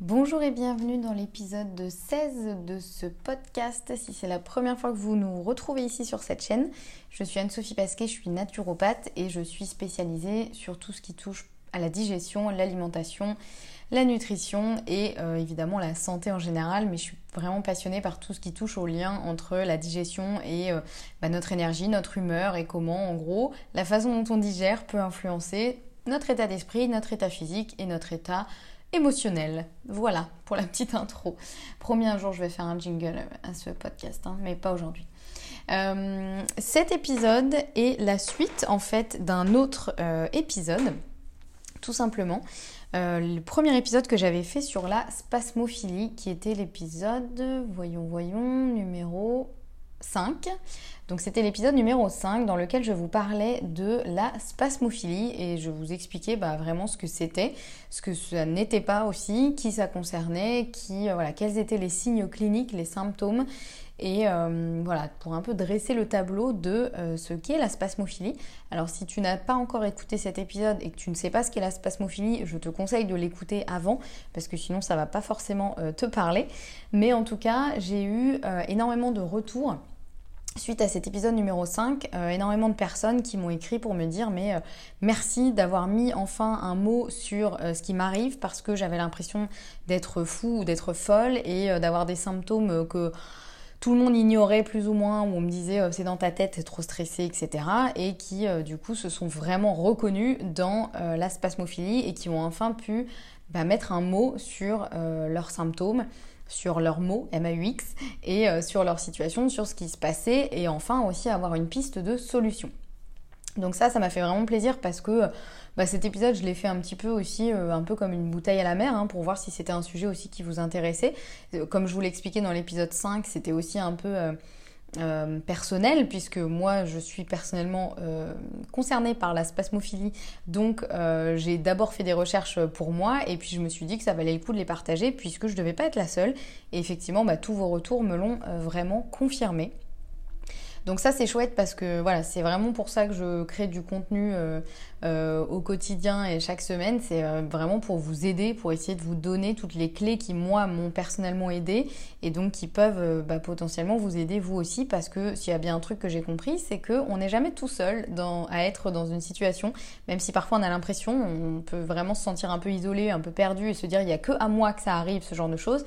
Bonjour et bienvenue dans l'épisode 16 de ce podcast. Si c'est la première fois que vous nous retrouvez ici sur cette chaîne, je suis Anne-Sophie Pasquet, je suis naturopathe et je suis spécialisée sur tout ce qui touche à la digestion, l'alimentation, la nutrition et euh, évidemment la santé en général. Mais je suis vraiment passionnée par tout ce qui touche au lien entre la digestion et euh, bah, notre énergie, notre humeur et comment en gros la façon dont on digère peut influencer notre état d'esprit, notre état physique et notre état émotionnel. Voilà pour la petite intro. Promis un jour je vais faire un jingle à ce podcast, hein, mais pas aujourd'hui. Euh, cet épisode est la suite en fait d'un autre euh, épisode, tout simplement. Euh, le premier épisode que j'avais fait sur la spasmophilie, qui était l'épisode, voyons, voyons, numéro 5. Donc c'était l'épisode numéro 5 dans lequel je vous parlais de la spasmophilie et je vous expliquais bah, vraiment ce que c'était, ce que ça n'était pas aussi, qui ça concernait, qui, euh, voilà, quels étaient les signes cliniques, les symptômes et euh, voilà, pour un peu dresser le tableau de euh, ce qu'est la spasmophilie. Alors si tu n'as pas encore écouté cet épisode et que tu ne sais pas ce qu'est la spasmophilie, je te conseille de l'écouter avant parce que sinon ça va pas forcément te parler. Mais en tout cas, j'ai eu énormément de retours suite à cet épisode numéro 5, euh, énormément de personnes qui m'ont écrit pour me dire mais euh, merci d'avoir mis enfin un mot sur euh, ce qui m'arrive parce que j'avais l'impression d'être fou ou d'être folle et d'avoir des symptômes que tout le monde ignorait plus ou moins, où on me disait c'est dans ta tête, t'es trop stressé, etc. Et qui du coup se sont vraiment reconnus dans la spasmophilie et qui ont enfin pu bah, mettre un mot sur leurs symptômes sur leurs mots, M-A-U-X, et euh, sur leur situation, sur ce qui se passait, et enfin aussi avoir une piste de solution. Donc ça, ça m'a fait vraiment plaisir parce que bah, cet épisode, je l'ai fait un petit peu aussi, euh, un peu comme une bouteille à la mer, hein, pour voir si c'était un sujet aussi qui vous intéressait. Euh, comme je vous l'expliquais dans l'épisode 5, c'était aussi un peu... Euh, personnel, puisque moi je suis personnellement concernée par la spasmophilie, donc j'ai d'abord fait des recherches pour moi et puis je me suis dit que ça valait le coup de les partager puisque je devais pas être la seule. Et effectivement, bah, tous vos retours me l'ont vraiment confirmé. Donc ça c'est chouette parce que voilà, c'est vraiment pour ça que je crée du contenu euh, euh, au quotidien et chaque semaine. C'est euh, vraiment pour vous aider, pour essayer de vous donner toutes les clés qui moi m'ont personnellement aidé et donc qui peuvent bah, potentiellement vous aider vous aussi parce que s'il y a bien un truc que j'ai compris, c'est qu'on n'est jamais tout seul à être dans une situation, même si parfois on a l'impression, on peut vraiment se sentir un peu isolé, un peu perdu et se dire il n'y a que à moi que ça arrive, ce genre de choses.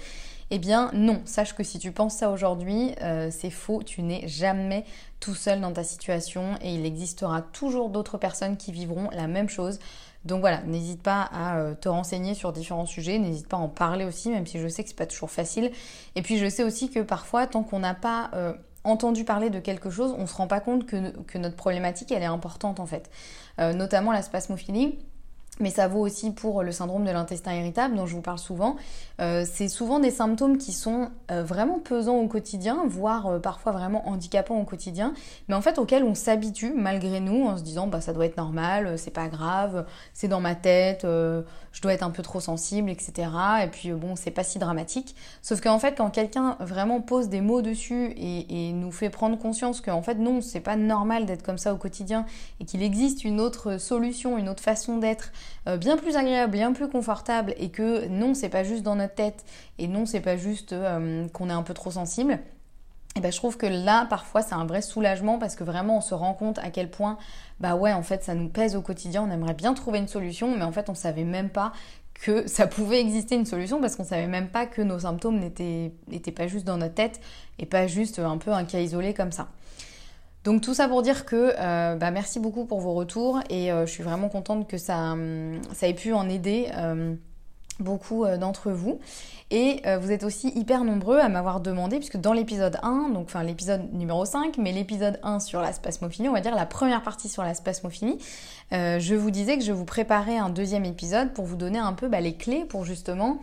Eh bien non, sache que si tu penses ça aujourd'hui, euh, c'est faux, tu n'es jamais tout seul dans ta situation et il existera toujours d'autres personnes qui vivront la même chose. Donc voilà, n'hésite pas à euh, te renseigner sur différents sujets, n'hésite pas à en parler aussi, même si je sais que c'est pas toujours facile. Et puis je sais aussi que parfois, tant qu'on n'a pas euh, entendu parler de quelque chose, on se rend pas compte que, que, notre problématique elle est importante en fait. notamment la spasmophilie mais ça vaut aussi pour le syndrome de l'intestin irritable dont je vous parle souvent. Euh, c'est souvent des symptômes qui sont euh, vraiment pesants au quotidien, voire euh, parfois vraiment handicapants au quotidien, mais en fait auxquels on s'habitue malgré nous en se disant bah ça doit être normal, c'est pas grave, c'est dans ma tête, je dois être un peu trop sensible, etc. Et puis bon c'est pas si dramatique. Sauf qu'en fait quand quelqu'un vraiment pose des mots dessus et, et nous fait prendre conscience qu'en fait non c'est pas normal d'être comme ça au quotidien et qu'il existe une autre solution, une autre façon d'être bien plus agréable, bien plus confortable et que non, c'est pas juste dans notre tête et non, c'est pas juste euh, qu'on est un peu trop sensible. Et ben, je trouve que là, parfois, c'est un vrai soulagement parce que vraiment, on se rend compte à quel point, bah ouais, en fait, ça nous pèse au quotidien. On aimerait bien trouver une solution, mais en fait, on savait même pas que ça pouvait exister une solution parce qu'on savait même pas que nos symptômes n'étaient pas juste dans notre tête et pas juste un peu un cas isolé comme ça. Donc tout ça pour dire que euh, bah, merci beaucoup pour vos retours et euh, je suis vraiment contente que ça, ça ait pu en aider euh, beaucoup d'entre vous. Et vous êtes aussi hyper nombreux à m'avoir demandé, puisque dans l'épisode 1, donc enfin l'épisode numéro 5, mais l'épisode 1 sur la spasmophilie, on va dire la première partie sur la spasmophilie, je vous disais que je vous préparais un deuxième épisode pour vous donner un peu bah, les clés pour justement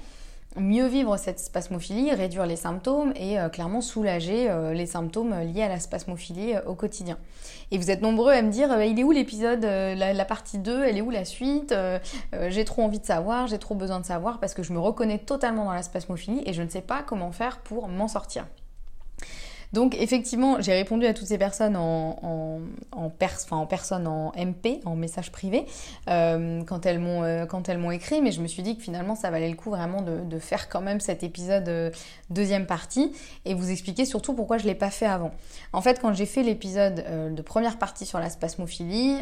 mieux vivre cette spasmophilie, réduire les symptômes et euh, clairement soulager euh, les symptômes liés à la spasmophilie euh, au quotidien. Et vous êtes nombreux à me dire il est où l'épisode, la, partie 2, elle est où la suite J'ai trop envie de savoir, j'ai trop besoin de savoir parce que je me reconnais totalement dans la spasmophilie et je ne sais pas comment faire pour m'en sortir. Donc effectivement, j'ai répondu à toutes ces personnes en, en, en, personne, en MP, en message privé, euh, quand elles m'ont euh, quand elles m'ont écrit, mais je me suis dit que finalement ça valait le coup vraiment de, faire quand même cet épisode euh, deuxième partie et vous expliquer surtout pourquoi je l'ai pas fait avant. En fait, quand j'ai fait l'épisode de première partie sur la spasmophilie,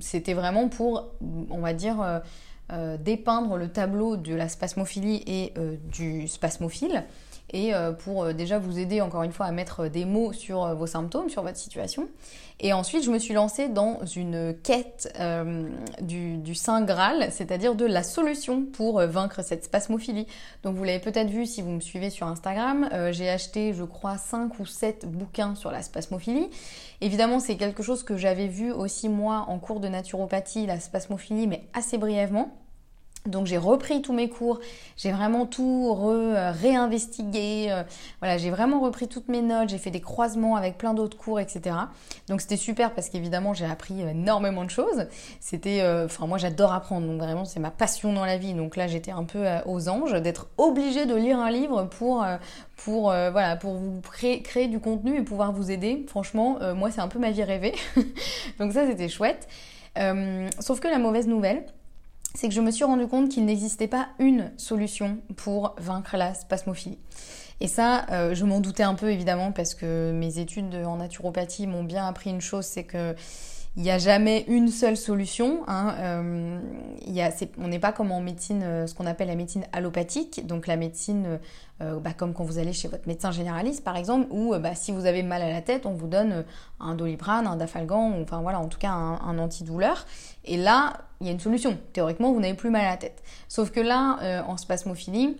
c'était vraiment pour, on va dire, dépeindre le tableau de la spasmophilie et du spasmophile et euh, pour euh, déjà vous aider encore une fois à mettre des mots sur euh, vos symptômes, sur votre situation. Et ensuite, je me suis lancée dans une quête du, Saint Graal, c'est-à-dire de la solution pour vaincre cette spasmophilie. Donc vous l'avez peut-être vu si vous me suivez sur Instagram, j'ai acheté je crois 5 ou 7 bouquins sur la spasmophilie. Évidemment, c'est quelque chose que j'avais vu aussi moi en cours de naturopathie, la spasmophilie, mais assez brièvement. Donc j'ai repris tous mes cours, j'ai vraiment tout réinvestigué, euh, voilà, j'ai vraiment repris toutes mes notes, j'ai fait des croisements avec plein d'autres cours, etc. Donc c'était super parce qu'évidemment j'ai appris énormément de choses. C'était, euh, enfin moi j'adore apprendre, donc vraiment c'est ma passion dans la vie. Donc là j'étais un peu euh, aux anges d'être obligée de lire un livre pour pour voilà pour vous créer, créer, du contenu et pouvoir vous aider. Franchement, moi c'est un peu ma vie rêvée. donc ça c'était chouette. sauf que la mauvaise nouvelle c'est que je me suis rendu compte qu'il n'existait pas une solution pour vaincre la spasmophilie. Et ça, euh, je m'en doutais un peu évidemment parce que mes études en naturopathie m'ont bien appris une chose, c'est que il n'y a jamais une seule solution. Hein. Euh, on n'est pas comme en médecine, euh, ce qu'on appelle la médecine allopathique, donc la médecine euh, bah, comme quand vous allez chez votre médecin généraliste par exemple, où bah, si vous avez mal à la tête, on vous donne un doliprane, un dafalgan, enfin voilà, en tout cas un, un antidouleur. Et là, il y a une solution. Théoriquement, vous n'avez plus mal à la tête. Sauf que là, en spasmophilie,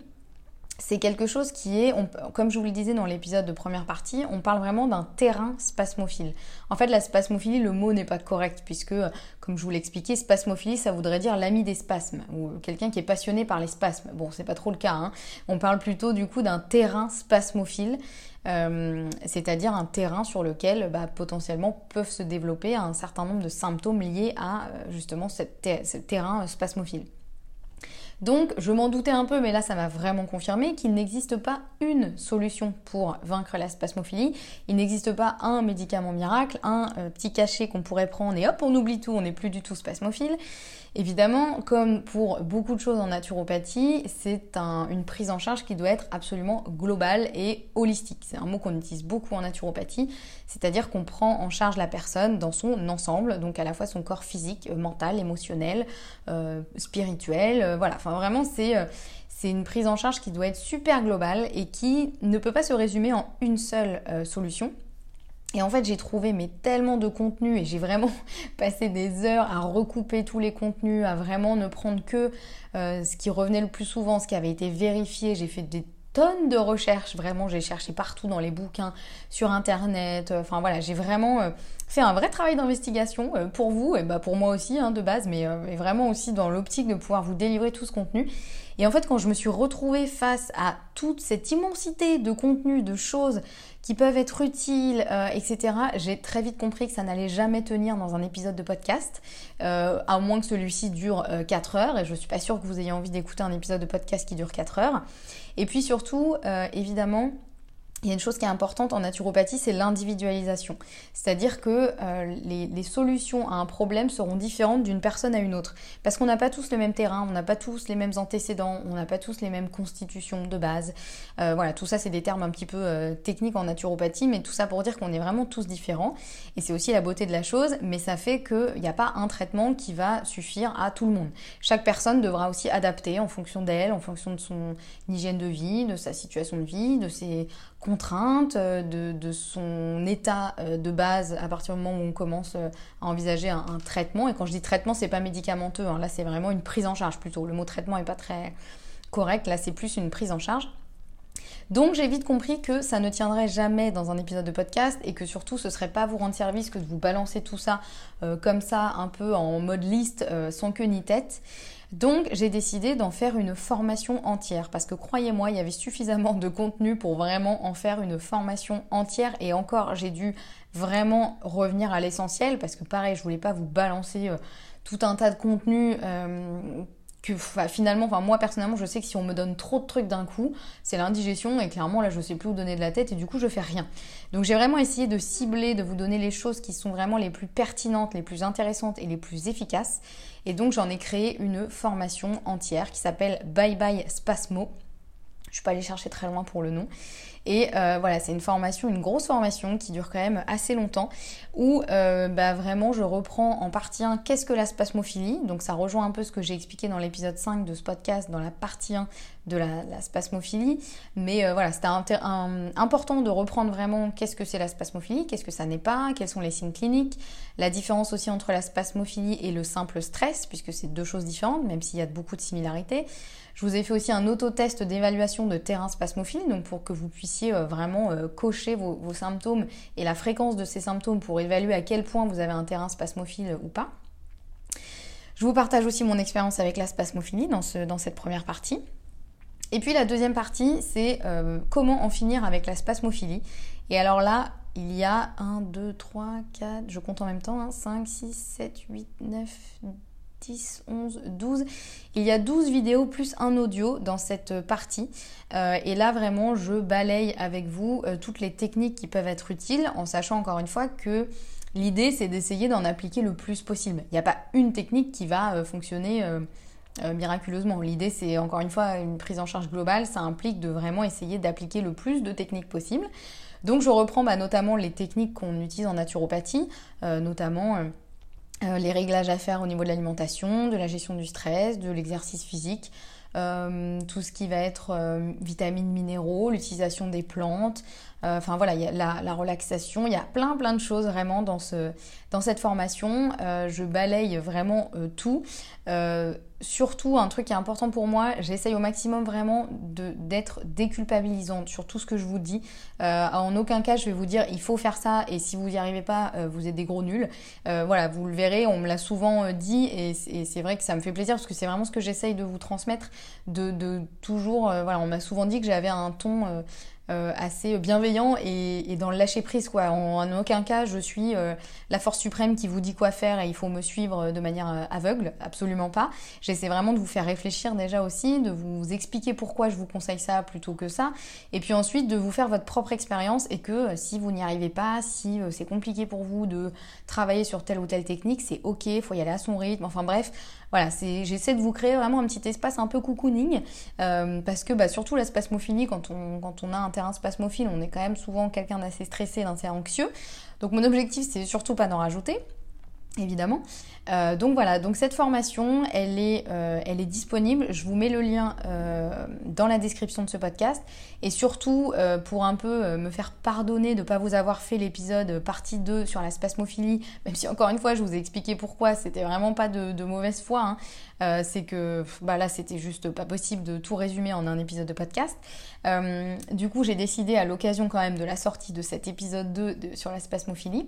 c'est quelque chose qui est, comme je vous le disais dans l'épisode de première partie, on parle vraiment d'un terrain spasmophile. En fait, la spasmophilie, le mot n'est pas correct puisque, comme je vous l'expliquais, spasmophilie, ça voudrait dire l'ami des spasmes ou quelqu'un qui est passionné par les spasmes. Bon, c'est pas trop le cas. Hein. On parle plutôt du coup d'un terrain spasmophile. Euh, c'est-à-dire un terrain sur lequel bah, potentiellement peuvent se développer un certain nombre de symptômes liés à euh, justement ce terrain spasmophile. Donc je m'en doutais un peu, mais là ça m'a vraiment confirmé qu'il n'existe pas une solution pour vaincre la spasmophilie. Il n'existe pas un médicament miracle, un euh, petit cachet qu'on pourrait prendre et hop on oublie tout, on n'est plus du tout spasmophile. Évidemment, comme pour beaucoup de choses en naturopathie, c'est une prise en charge qui doit être absolument globale et holistique. C'est un mot qu'on utilise beaucoup en naturopathie, c'est-à-dire qu'on prend en charge la personne dans son ensemble, donc à la fois son corps physique, euh, mental, émotionnel, euh, spirituel, voilà. Enfin vraiment, c'est c'est une prise en charge qui doit être super globale et qui ne peut pas se résumer en une seule solution. Et en fait, j'ai trouvé mais tellement de contenu et j'ai vraiment passé des heures à recouper tous les contenus, à vraiment ne prendre que euh, ce qui revenait le plus souvent, ce qui avait été vérifié. J'ai fait des tonnes de recherches, vraiment, j'ai cherché partout dans les bouquins, sur internet. Euh, enfin voilà, j'ai vraiment euh, fait un vrai travail d'investigation pour vous et bah pour moi aussi hein, de base, mais vraiment aussi dans l'optique de pouvoir vous délivrer tout ce contenu. Et en fait, quand je me suis retrouvée face à toute cette immensité de contenu, de choses qui peuvent être utiles, euh, etc., j'ai très vite compris que ça n'allait jamais tenir dans un épisode de podcast, euh, à moins que celui-ci dure 4 euh, heures, et je suis pas sûre que vous ayez envie d'écouter un épisode de podcast qui dure 4 heures. Et puis surtout, évidemment, il y a une chose qui est importante en naturopathie, c'est l'individualisation. C'est-à-dire que euh, les, solutions à un problème seront différentes d'une personne à une autre. Parce qu'on n'a pas tous le même terrain, on n'a pas tous les mêmes antécédents, on n'a pas tous les mêmes constitutions de base. Euh, voilà, tout ça, c'est des termes un petit peu euh, techniques en naturopathie, mais tout ça pour dire qu'on est vraiment tous différents. Et c'est aussi la beauté de la chose, mais ça fait qu'il n'y a pas un traitement qui va suffire à tout le monde. Chaque personne devra aussi adapter en fonction d'elle, en fonction de son hygiène de vie, de sa situation de vie, de ses contrainte, euh, de, son état euh, de base à partir du moment où on commence euh, à envisager un, traitement. Et quand je dis traitement, c'est pas médicamenteux, hein. là c'est vraiment une prise en charge plutôt. Le mot traitement est pas très correct, là c'est plus une prise en charge. Donc j'ai vite compris que ça ne tiendrait jamais dans un épisode de podcast et que surtout ce serait pas vous rendre service que de vous balancer tout ça comme ça un peu en mode liste sans queue ni tête. Donc j'ai décidé d'en faire une formation entière. Parce que croyez-moi, il y avait suffisamment de contenu pour vraiment en faire une formation entière. Et encore j'ai dû vraiment revenir à l'essentiel. Parce que pareil, je voulais pas vous balancer euh, tout un tas de contenu euh, que finalement, moi personnellement, je sais que si on me donne trop de trucs d'un coup, c'est l'indigestion et clairement là je sais plus où donner de la tête et du coup je fais rien. Donc j'ai vraiment essayé de cibler, de vous donner les choses qui sont vraiment les plus pertinentes, les plus intéressantes et les plus efficaces. Et donc j'en ai créé une formation entière qui s'appelle Bye Bye Spasmo. Je suis pas allée chercher très loin pour le nom. Et euh, voilà, c'est une formation, une grosse formation qui dure quand même assez longtemps, où euh, bah, vraiment je reprends en partie 1 qu'est-ce que la spasmophilie. Donc ça rejoint un peu ce que j'ai expliqué dans l'épisode 5 de ce podcast, dans la partie 1 de la, spasmophilie. Mais euh, voilà, c'était important de reprendre vraiment qu'est-ce que c'est la spasmophilie, qu'est-ce que ça n'est pas, quels sont les signes cliniques, la différence aussi entre la spasmophilie et le simple stress, puisque c'est deux choses différentes, même s'il y a beaucoup de similarités. Je vous ai fait aussi un autotest d'évaluation de terrain spasmophile, donc pour que vous puissiez euh, vraiment euh, cocher vos, symptômes et la fréquence de ces symptômes pour évaluer à quel point vous avez un terrain spasmophile ou pas. Je vous partage aussi mon expérience avec la spasmophilie dans, dans cette première partie. Et puis la deuxième partie, c'est euh, comment en finir avec la spasmophilie. Et alors là, il y a 1, 2, 3, 4, je compte en même temps, 5, 6, 7, 8, 9, 10, 11, 12. Il y a 12 vidéos plus un audio dans cette partie. Euh, et là, vraiment, je balaye avec vous euh, toutes les techniques qui peuvent être utiles en sachant encore une fois que l'idée, c'est d'essayer d'en appliquer le plus possible. Il n'y a pas une technique qui va euh, fonctionner miraculeusement. L'idée, c'est encore une fois une prise en charge globale. Ça implique de vraiment essayer d'appliquer le plus de techniques possibles. Donc, je reprends bah, notamment les techniques qu'on utilise en naturopathie, notamment euh, les réglages à faire au niveau de l'alimentation, de la gestion du stress, de l'exercice physique, euh, tout ce qui va être euh, vitamines, minéraux, l'utilisation des plantes, enfin voilà, il y a la, relaxation, il y a plein plein de choses vraiment dans, ce, dans cette formation. je balaye vraiment tout surtout, un truc qui est important pour moi, j'essaye au maximum vraiment d'être déculpabilisante sur tout ce que je vous dis. Euh, en aucun cas, je vais vous dire il faut faire ça et si vous n'y arrivez pas, euh, vous êtes des gros nuls. Euh, voilà, vous le verrez, on me l'a souvent dit et, c'est vrai que ça me fait plaisir parce que c'est vraiment ce que j'essaye de vous transmettre, de, toujours, voilà, on m'a souvent dit que j'avais un ton euh, assez bienveillant et, dans le lâcher prise quoi. En, aucun cas je suis euh, la force suprême qui vous dit quoi faire et il faut me suivre de manière euh, aveugle, absolument pas. J'essaie vraiment de vous faire réfléchir déjà aussi, de vous expliquer pourquoi je vous conseille ça plutôt que ça, et puis ensuite de vous faire votre propre expérience et que si vous n'y arrivez pas, si c'est compliqué pour vous de travailler sur telle ou telle technique, c'est ok, faut y aller à son rythme. Enfin bref, voilà, j'essaie de vous créer vraiment un petit espace un peu cocooning parce que bah, surtout la spasmophilie quand on quand on a un spasmophile, on est quand même souvent quelqu'un d'assez stressé, d'assez anxieux. Donc mon objectif, c'est surtout pas d'en rajouter évidemment. Euh, donc voilà, donc cette formation, elle est, euh, elle est disponible. Je vous mets le lien euh, dans la description de ce podcast. Et surtout, pour un peu me faire pardonner de ne pas vous avoir fait l'épisode partie 2 sur la spasmophilie, même si encore une fois, je vous ai expliqué pourquoi, c'était vraiment pas de, mauvaise foi. Hein. C'est que bah là, c'était juste pas possible de tout résumer en un épisode de podcast. du coup, j'ai décidé à l'occasion quand même de la sortie de cet épisode 2 sur la spasmophilie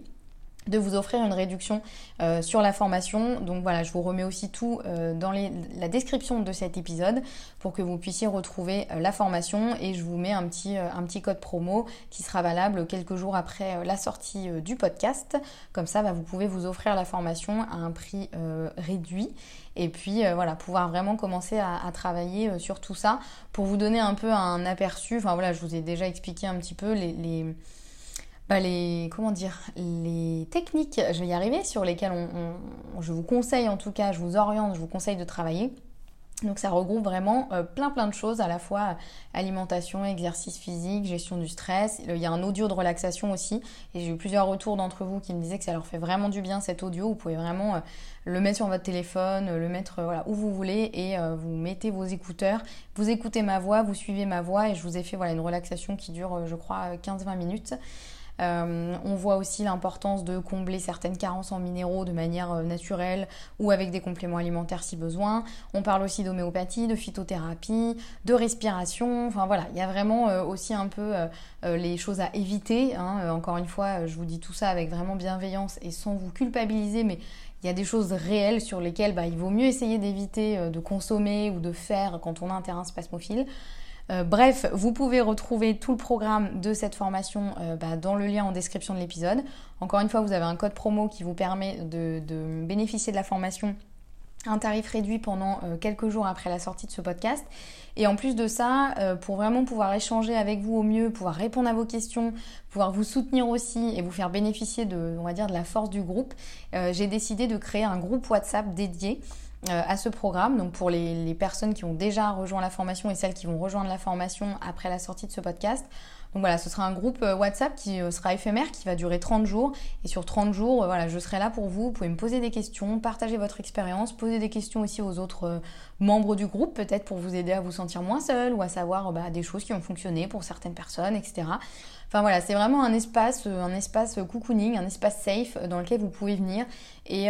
de vous offrir une réduction euh, sur la formation. Donc voilà, je vous remets aussi tout euh, dans la description de cet épisode pour que vous puissiez retrouver euh, la formation et je vous mets un petit, code promo qui sera valable quelques jours après la sortie du podcast. Comme ça, bah, vous pouvez vous offrir la formation à un prix réduit et puis voilà, pouvoir vraiment commencer à, travailler sur tout ça pour vous donner un peu un aperçu. Enfin voilà, je vous ai déjà expliqué un petit peu les bah, les comment dire les techniques, je vais y arriver, sur lesquelles on, je vous conseille en tout cas, je vous oriente, je vous conseille de travailler. Donc ça regroupe vraiment euh, plein plein de choses, à la fois alimentation, exercice physique, gestion du stress. Il y a un audio de relaxation aussi, et j'ai eu plusieurs retours d'entre vous qui me disaient que ça leur fait vraiment du bien cet audio. Vous pouvez vraiment euh, le mettre sur votre téléphone, le mettre voilà, où vous voulez, et euh, vous mettez vos écouteurs, vous écoutez ma voix, vous suivez ma voix, et je vous ai fait voilà, une relaxation qui dure, je crois, 15-20 minutes. Euh, on voit aussi l'importance de combler certaines carences en minéraux de manière euh, naturelle ou avec des compléments alimentaires si besoin. On parle aussi d'homéopathie, de phytothérapie, de respiration. Enfin voilà, il y a vraiment euh, aussi un peu les choses à éviter. Hein. Encore une fois, je vous dis tout ça avec vraiment bienveillance et sans vous culpabiliser, mais il y a des choses réelles sur lesquelles bah, il vaut mieux essayer d'éviter de consommer ou de faire quand on a un terrain spasmophile. Euh, bref, vous pouvez retrouver tout le programme de cette formation euh, bah, dans le lien en description de l'épisode. Encore une fois, vous avez un code promo qui vous permet de, bénéficier de la formation un tarif réduit pendant euh, quelques jours après la sortie de ce podcast. Et en plus de ça, pour vraiment pouvoir échanger avec vous au mieux, pouvoir répondre à vos questions, pouvoir vous soutenir aussi et vous faire bénéficier de, la force du groupe, j'ai décidé de créer un groupe WhatsApp dédié à ce programme. Donc pour les, personnes qui ont déjà rejoint la formation et celles qui vont rejoindre la formation après la sortie de ce podcast. Donc voilà, ce sera un groupe euh, WhatsApp qui euh, sera éphémère, qui va durer 30 jours. Et sur 30 jours, voilà, je serai là pour vous. Vous pouvez me poser des questions, partager votre expérience, poser des questions aussi aux autres membres du groupe, peut-être pour vous aider à vous sentir moins seul ou à savoir bah, des choses qui ont fonctionné pour certaines personnes, etc. Enfin voilà, c'est vraiment un espace, un espace cocooning, un espace safe dans lequel vous pouvez venir et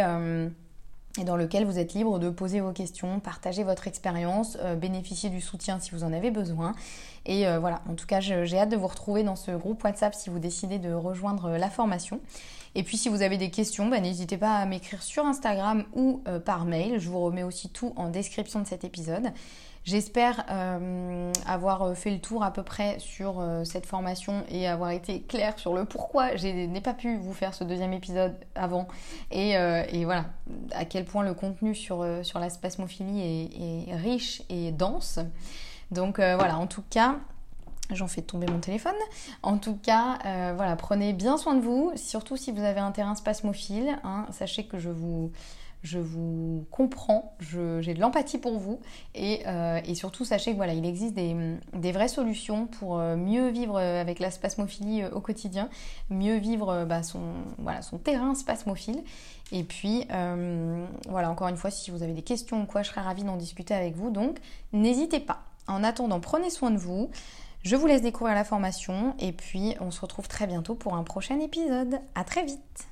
et dans lequel vous êtes libre de poser vos questions, partager votre expérience, euh, bénéficier du soutien si vous en avez besoin. Et euh, voilà, en tout cas, j'ai hâte de vous retrouver dans ce groupe WhatsApp si vous décidez de rejoindre euh, la formation. Et puis si vous avez des questions, bah, n'hésitez pas à m'écrire sur Instagram ou par mail. Je vous remets aussi tout en description de cet épisode. J'espère euh, avoir euh, fait le tour à peu près sur euh, cette formation et avoir été claire sur le pourquoi je n'ai pas pu vous faire ce deuxième épisode avant et, voilà à quel point le contenu sur, sur la spasmophilie est, riche et dense. Donc voilà, en tout cas, J'en fais tomber mon téléphone. En tout cas, voilà, prenez bien soin de vous, surtout si vous avez un terrain spasmophile. Hein. sachez que je vous, je vous comprends, j'ai de l'empathie pour vous euh, et, surtout sachez que voilà, il existe des, vraies solutions pour euh, mieux vivre avec la spasmophilie euh, au quotidien, mieux vivre bah, son terrain spasmophile. Et puis voilà, encore une fois, si vous avez des questions ou quoi, je serais ravie d'en discuter avec vous. Donc n'hésitez pas. En attendant, prenez soin de vous. Je vous laisse découvrir la formation et puis on se retrouve très bientôt pour un prochain épisode. À très vite